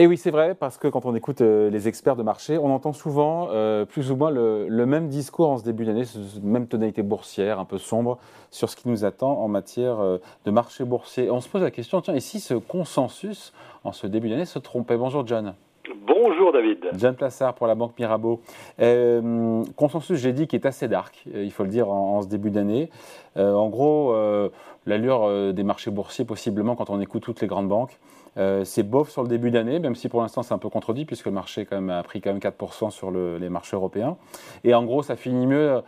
Et oui, c'est vrai, parce que quand on écoute euh, les experts de marché, on entend souvent euh, plus ou moins le, même discours en ce début d'année, même tonalité boursière un peu sombre sur ce qui nous attend en matière euh, de marché boursier. On se pose la question, tiens, et si ce consensus en ce début d'année se trompait? Bonjour John. Bonjour David. John Plassard pour la Banque Mirabeau. consensus, j'ai dit, qui est assez dark, il faut le dire, en, ce début d'année. en gros, l'allure des marchés boursiers, possiblement, quand on écoute toutes les grandes banques, euh, c'est bof sur le début d'année, même si pour l'instant c'est un peu contredit, puisque le marché a pris quand même 4% sur les marchés européens. Et en gros, ça finit mieux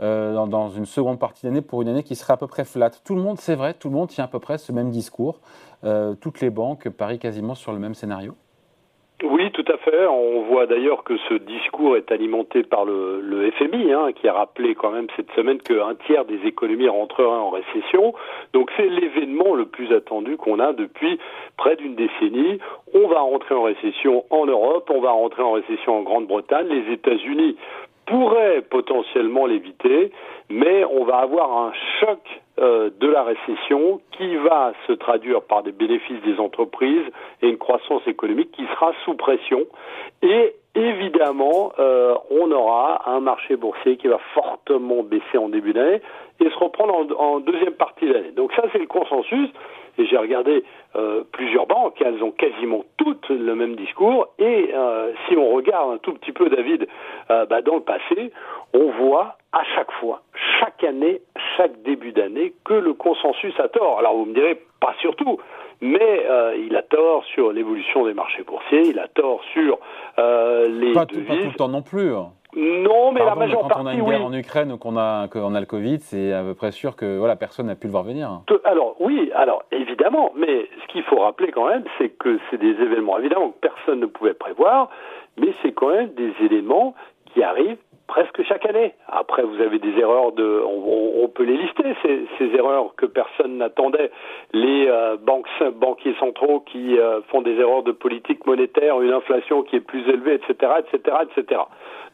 euh, dans, une seconde partie d'année pour une année qui serait à peu près flat. Tout le monde, c'est vrai, tout le monde tient à peu près ce même discours. Euh, toutes les banques parient quasiment sur le même scénario. Oui, tout à fait. On voit d'ailleurs que ce discours est alimenté par le, FMI, hein, qui a rappelé quand même cette semaine qu'un tiers des économies rentreraient en récession. Donc c'est l'événement le plus attendu qu'on a depuis près d'une décennie. On va rentrer en récession en Europe, on va rentrer en récession en Grande-Bretagne. Les États-Unis pourraient potentiellement l'éviter, mais on va avoir un choc euh, de la récession qui va se traduire par des bénéfices des entreprises et une croissance économique qui sera sous pression. Et évidemment, euh, on aura un marché boursier qui va fortement baisser en début d'année et se reprendre en, deuxième partie de l'année. Donc ça, c'est le consensus. Et j'ai regardé euh, plusieurs banques, elles ont quasiment toutes le même discours. Et si on regarde un tout petit peu, David, bah, dans le passé, on voit à chaque fois, chaque année, chaque début d'année, que le consensus a tort. Alors vous me direz, pas surtout, mais euh, il a tort sur l'évolution des marchés boursiers, il a tort sur euh, les pas devises. Tout, pas tout le temps non plus. Hein. Non, mais la majeure quand partie, on a une guerre en Ukraine ou qu'on a, qu'on a le Covid, c'est à peu près sûr que voilà, personne n'a pu le voir venir. Alors oui, alors évidemment, mais ce qu'il faut rappeler quand même, c'est que c'est des événements évidemment que personne ne pouvait prévoir, mais c'est quand même des éléments qui arrivent presque chaque année. Après, vous avez des erreurs de, on, peut les lister ces, erreurs que personne n'attendait. Les euh, banques, banquiers centraux qui euh, font des erreurs de politique monétaire, une inflation qui est plus élevée, etc., etc., etc.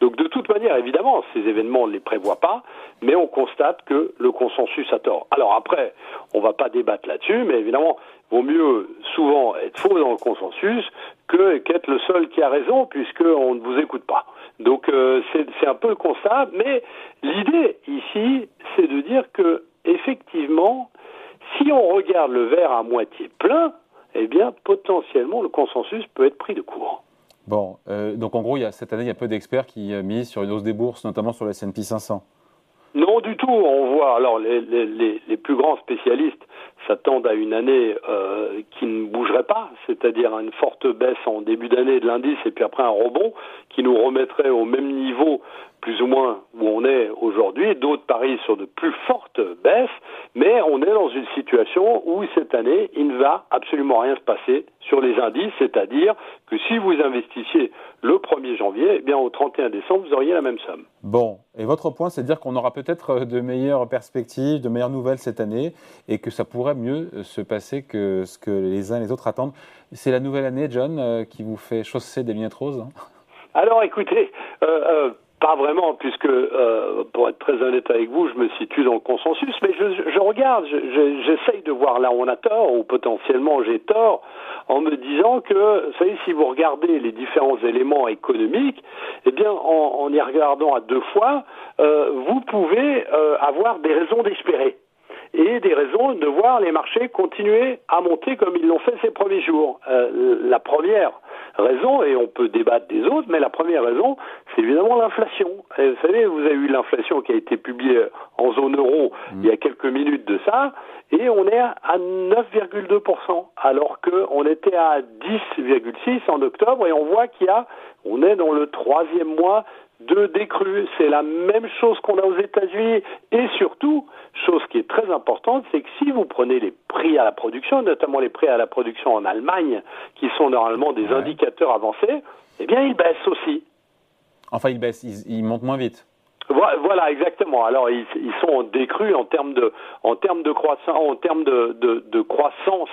Donc, de toute manière, évidemment, ces événements on ne les prévoit pas, mais on constate que le consensus a tort. Alors après, on va pas débattre là-dessus, mais évidemment, vaut mieux souvent être faux dans le consensus que qu'être le seul qui a raison, puisqu'on ne vous écoute pas. Donc euh, c'est un peu le constat, mais l'idée ici, c'est de dire que effectivement, si on regarde le verre à moitié plein, eh bien potentiellement le consensus peut être pris de court. Bon, euh, donc en gros, il y a, cette année, il y a peu d'experts qui euh, misent sur une hausse des bourses, notamment sur le S&P 500. Non, du tout. On voit alors les, les, les plus grands spécialistes s'attendent à une année euh, qui ne bougerait pas, c'est-à-dire une forte baisse en début d'année de l'indice et puis après un rebond qui nous remettrait au même niveau plus ou moins où on est aujourd'hui. D'autres parient sur de plus fortes baisses, mais on est dans une situation où cette année, il ne va absolument rien se passer sur les indices, c'est-à-dire que si vous investissiez le 1er janvier, eh bien au 31 décembre, vous auriez la même somme. Bon, et votre point, c'est de dire qu'on aura peut-être de meilleures perspectives, de meilleures nouvelles cette année, et que ça pourrait mieux se passer que ce que les uns et les autres attendent. C'est la nouvelle année, John, euh, qui vous fait chausser des lunettes roses hein? Alors écoutez, euh, euh, pas vraiment, puisque euh, pour être très honnête avec vous, je me situe dans le consensus, mais je, regarde, j'essaye de voir là où on a tort, ou potentiellement j'ai tort, en me disant que, vous savez, si vous regardez les différents éléments économiques, eh bien, en, y regardant à deux fois, euh, vous pouvez euh, avoir des raisons d'espérer et des raisons de voir les marchés continuer à monter comme ils l'ont fait ces premiers jours. Euh, la première raison, et on peut débattre des autres, mais la première raison, c'est évidemment l'inflation. Vous savez, vous avez eu l'inflation qui a été publiée en zone euro il y a quelques minutes de ça, et on est à 9,2%, alors qu'on était à 10,6% en octobre, et on voit qu'il y a, on est dans le troisième mois de décrue. C'est la même chose qu'on a aux États-Unis. Et surtout, chose qui est très importante, c'est que si vous prenez les prix à la production, notamment les prix à la production en Allemagne, qui sont normalement des indicateurs avancés, eh bien, ils baissent aussi. Enfin, ils baissent, ils, montent moins vite. Voilà, exactement. Alors, ils, sont en décrue en termes de, en termes de croissance, en termes de, de, de croissance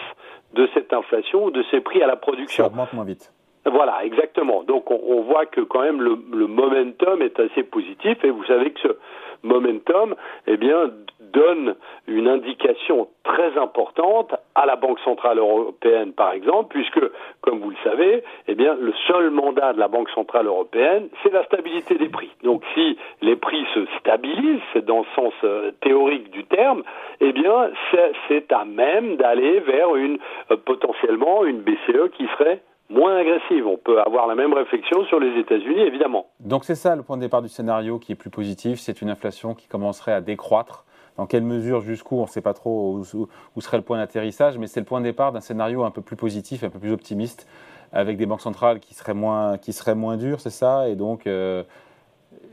de cette inflation ou de ces prix à la production. Ça augmente moins vite. Voilà, exactement. Donc on, voit que quand même le, momentum est assez positif et vous savez que ce momentum, eh bien, donne une indication très importante à la Banque centrale européenne, par exemple, puisque, comme vous le savez, eh bien, le seul mandat de la Banque centrale européenne, c'est la stabilité des prix. Donc, si les prix se stabilisent, c'est dans le sens euh, théorique du terme, eh bien, c'est à même d'aller vers une euh, potentiellement une BCE qui serait moins agressive. On peut avoir la même réflexion sur les États-Unis, évidemment. Donc c'est ça le point de départ du scénario qui est plus positif, c'est une inflation qui commencerait à décroître. Dans quelle mesure, jusqu'où, on ne sait pas trop où, serait le point d'atterrissage, mais c'est le point de départ d'un scénario un peu plus positif, un peu plus optimiste, avec des banques centrales qui seraient moins, qui seraient moins dures, c'est ça? Et donc, euh,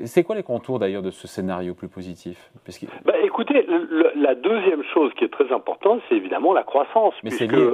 c'est quoi les contours d'ailleurs de ce scénario plus positif? Bah, Écoutez, la deuxième chose qui est très importante, c'est évidemment la croissance. Mais c'est lié.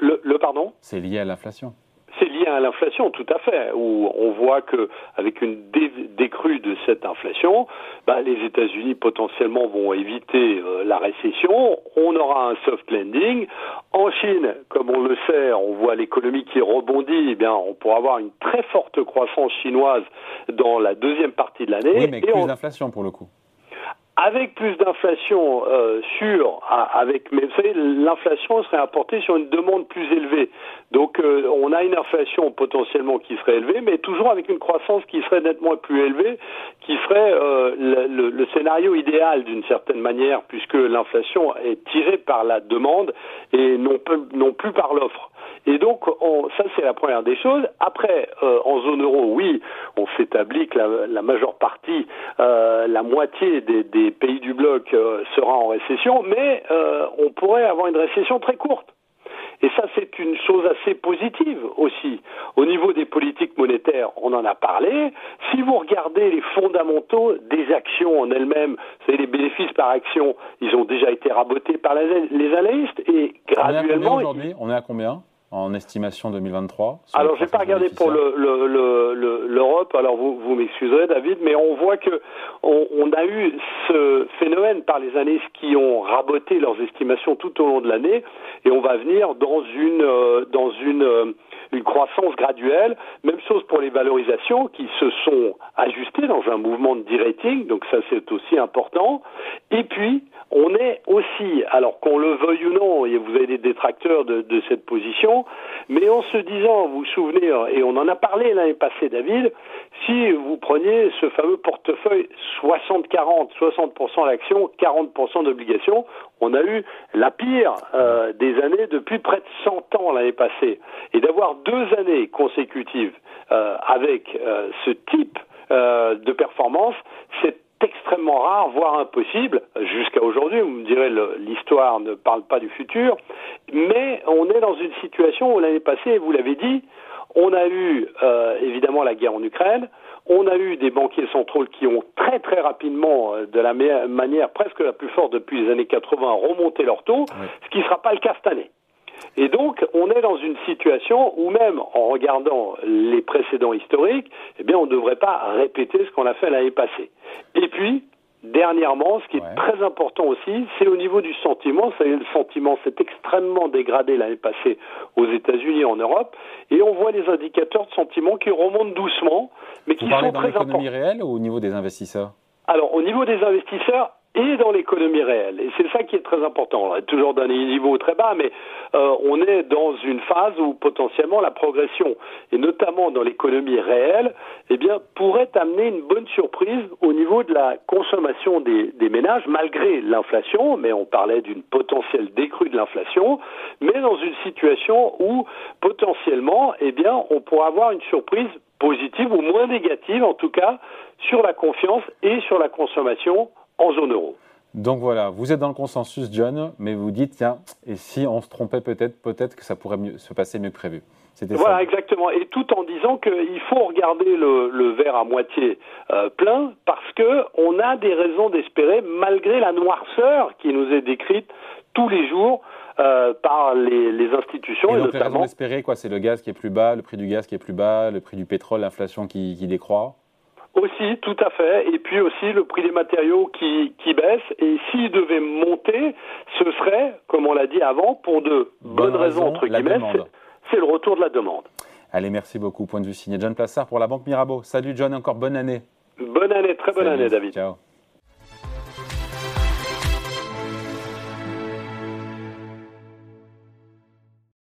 Le, pardon C'est lié à l'inflation. C'est lié à l'inflation, tout à fait. Où on voit que avec une décrue de cette inflation, bah, les États-Unis potentiellement vont éviter euh, la récession. On aura un soft landing. En Chine, comme on le sait, on voit l'économie qui rebondit. Eh bien, on pourra avoir une très forte croissance chinoise dans la deuxième partie de l'année. Oui, mais plus d'inflation pour le coup avec plus d'inflation euh, sur, avec, mais vous l'inflation serait apportée sur une demande plus élevée. Donc, euh, on a une inflation potentiellement qui serait élevée, mais toujours avec une croissance qui serait nettement plus élevée, qui serait euh, le, le, scénario idéal d'une certaine manière, puisque l'inflation est tirée par la demande et non, non plus par l'offre. Et donc, on, ça c'est la première des choses. Après, euh, en zone euro, oui, on s'établit que la, la, majeure partie, euh, la moitié des, des, pays du bloc euh, sera en récession, mais on pourrait avoir une récession très courte. Et ça, c'est une chose assez positive aussi. Au niveau des politiques monétaires, on en a parlé. Si vous regardez les fondamentaux des actions en elles-mêmes, c'est les bénéfices par action, ils ont déjà été rabotés par les analystes et graduellement. Aujourd'hui, on est à combien? En estimation 2023 Alors, je n'ai pas regardé pour l'Europe, le, le, alors vous, vous m'excuserez, David, mais on voit que on, a eu ce phénomène par les années qui ont raboté leurs estimations tout au long de l'année, et on va venir dans une, euh, dans une, euh, une croissance graduelle. Même chose pour les valorisations qui se sont ajustées dans un mouvement de de-rating, donc ça c'est aussi important. Et puis, on est aussi, alors qu'on le veuille ou non, et vous avez des détracteurs de, cette position, mais en se disant, vous vous souvenez, et on en a parlé l'année passée, David, si vous preniez ce fameux portefeuille 60-40, 60%, l'action, 40% d'obligations, on a eu la pire euh, des années depuis près de 100 ans l'année passée. Et d'avoir deux années consécutives euh, avec euh, ce type de performance, c'est extrêmement rare, voire impossible, jusqu'à aujourd'hui, vous me direz l'histoire ne parle pas du futur, mais on est dans une situation où l'année passée, vous l'avez dit, on a eu euh, évidemment la guerre en Ukraine, on a eu des banquiers centraux qui ont très très rapidement, euh, de la manière presque la plus forte depuis les années 80, remonté leur taux, ce qui ne sera pas le cas cette année. Et donc, on est dans une situation où même en regardant les précédents historiques, eh bien, on ne devrait pas répéter ce qu'on a fait l'année passée. Et puis, Dernièrement, ce qui est très important aussi, c'est au niveau du sentiment. Le sentiment s'est extrêmement dégradé l'année passée aux États-Unis et en Europe, et on voit les indicateurs de sentiment qui remontent doucement, mais qui sont très importants. l'économie réelle ou au niveau des investisseurs? Alors, au niveau des investisseurs, et dans l'économie réelle. Et c'est ça qui est très important. On est toujours d'un niveau très bas, mais euh, on est dans une phase où potentiellement la progression, et notamment dans l'économie réelle, eh bien, pourrait amener une bonne surprise au niveau de la consommation des, des ménages, malgré l'inflation, mais on parlait d'une potentielle décrue de l'inflation, mais dans une situation où potentiellement, eh bien, on pourrait avoir une surprise positive ou moins négative en tout cas sur la confiance et sur la consommation en zone euro. Donc voilà, vous êtes dans le consensus, John, mais vous dites, tiens, et si on se trompait peut-être, peut-être que ça pourrait mieux, se passer mieux que prévu. Voilà, exactement. Et tout en disant qu'il faut regarder le, verre à moitié euh, plein, parce que on a des raisons d'espérer, malgré la noirceur qui nous est décrite tous les jours euh, par les, institutions. Et, donc les raisons d'espérer, quoi C'est le gaz qui est plus bas, le prix du gaz qui est plus bas, le prix du pétrole, l'inflation qui décroît aussi, tout à fait. Et puis aussi le prix des matériaux qui, qui baisse. Et s'il devait monter, ce serait, comme on l'a dit avant, pour de bonnes raisons, entre guillemets, c'est le retour de la demande. Allez, merci beaucoup. Point de vue signé John Plassard pour la Banque Mirabeau. Salut John, encore bonne année. Bonne année, très bonne année David. Ciao.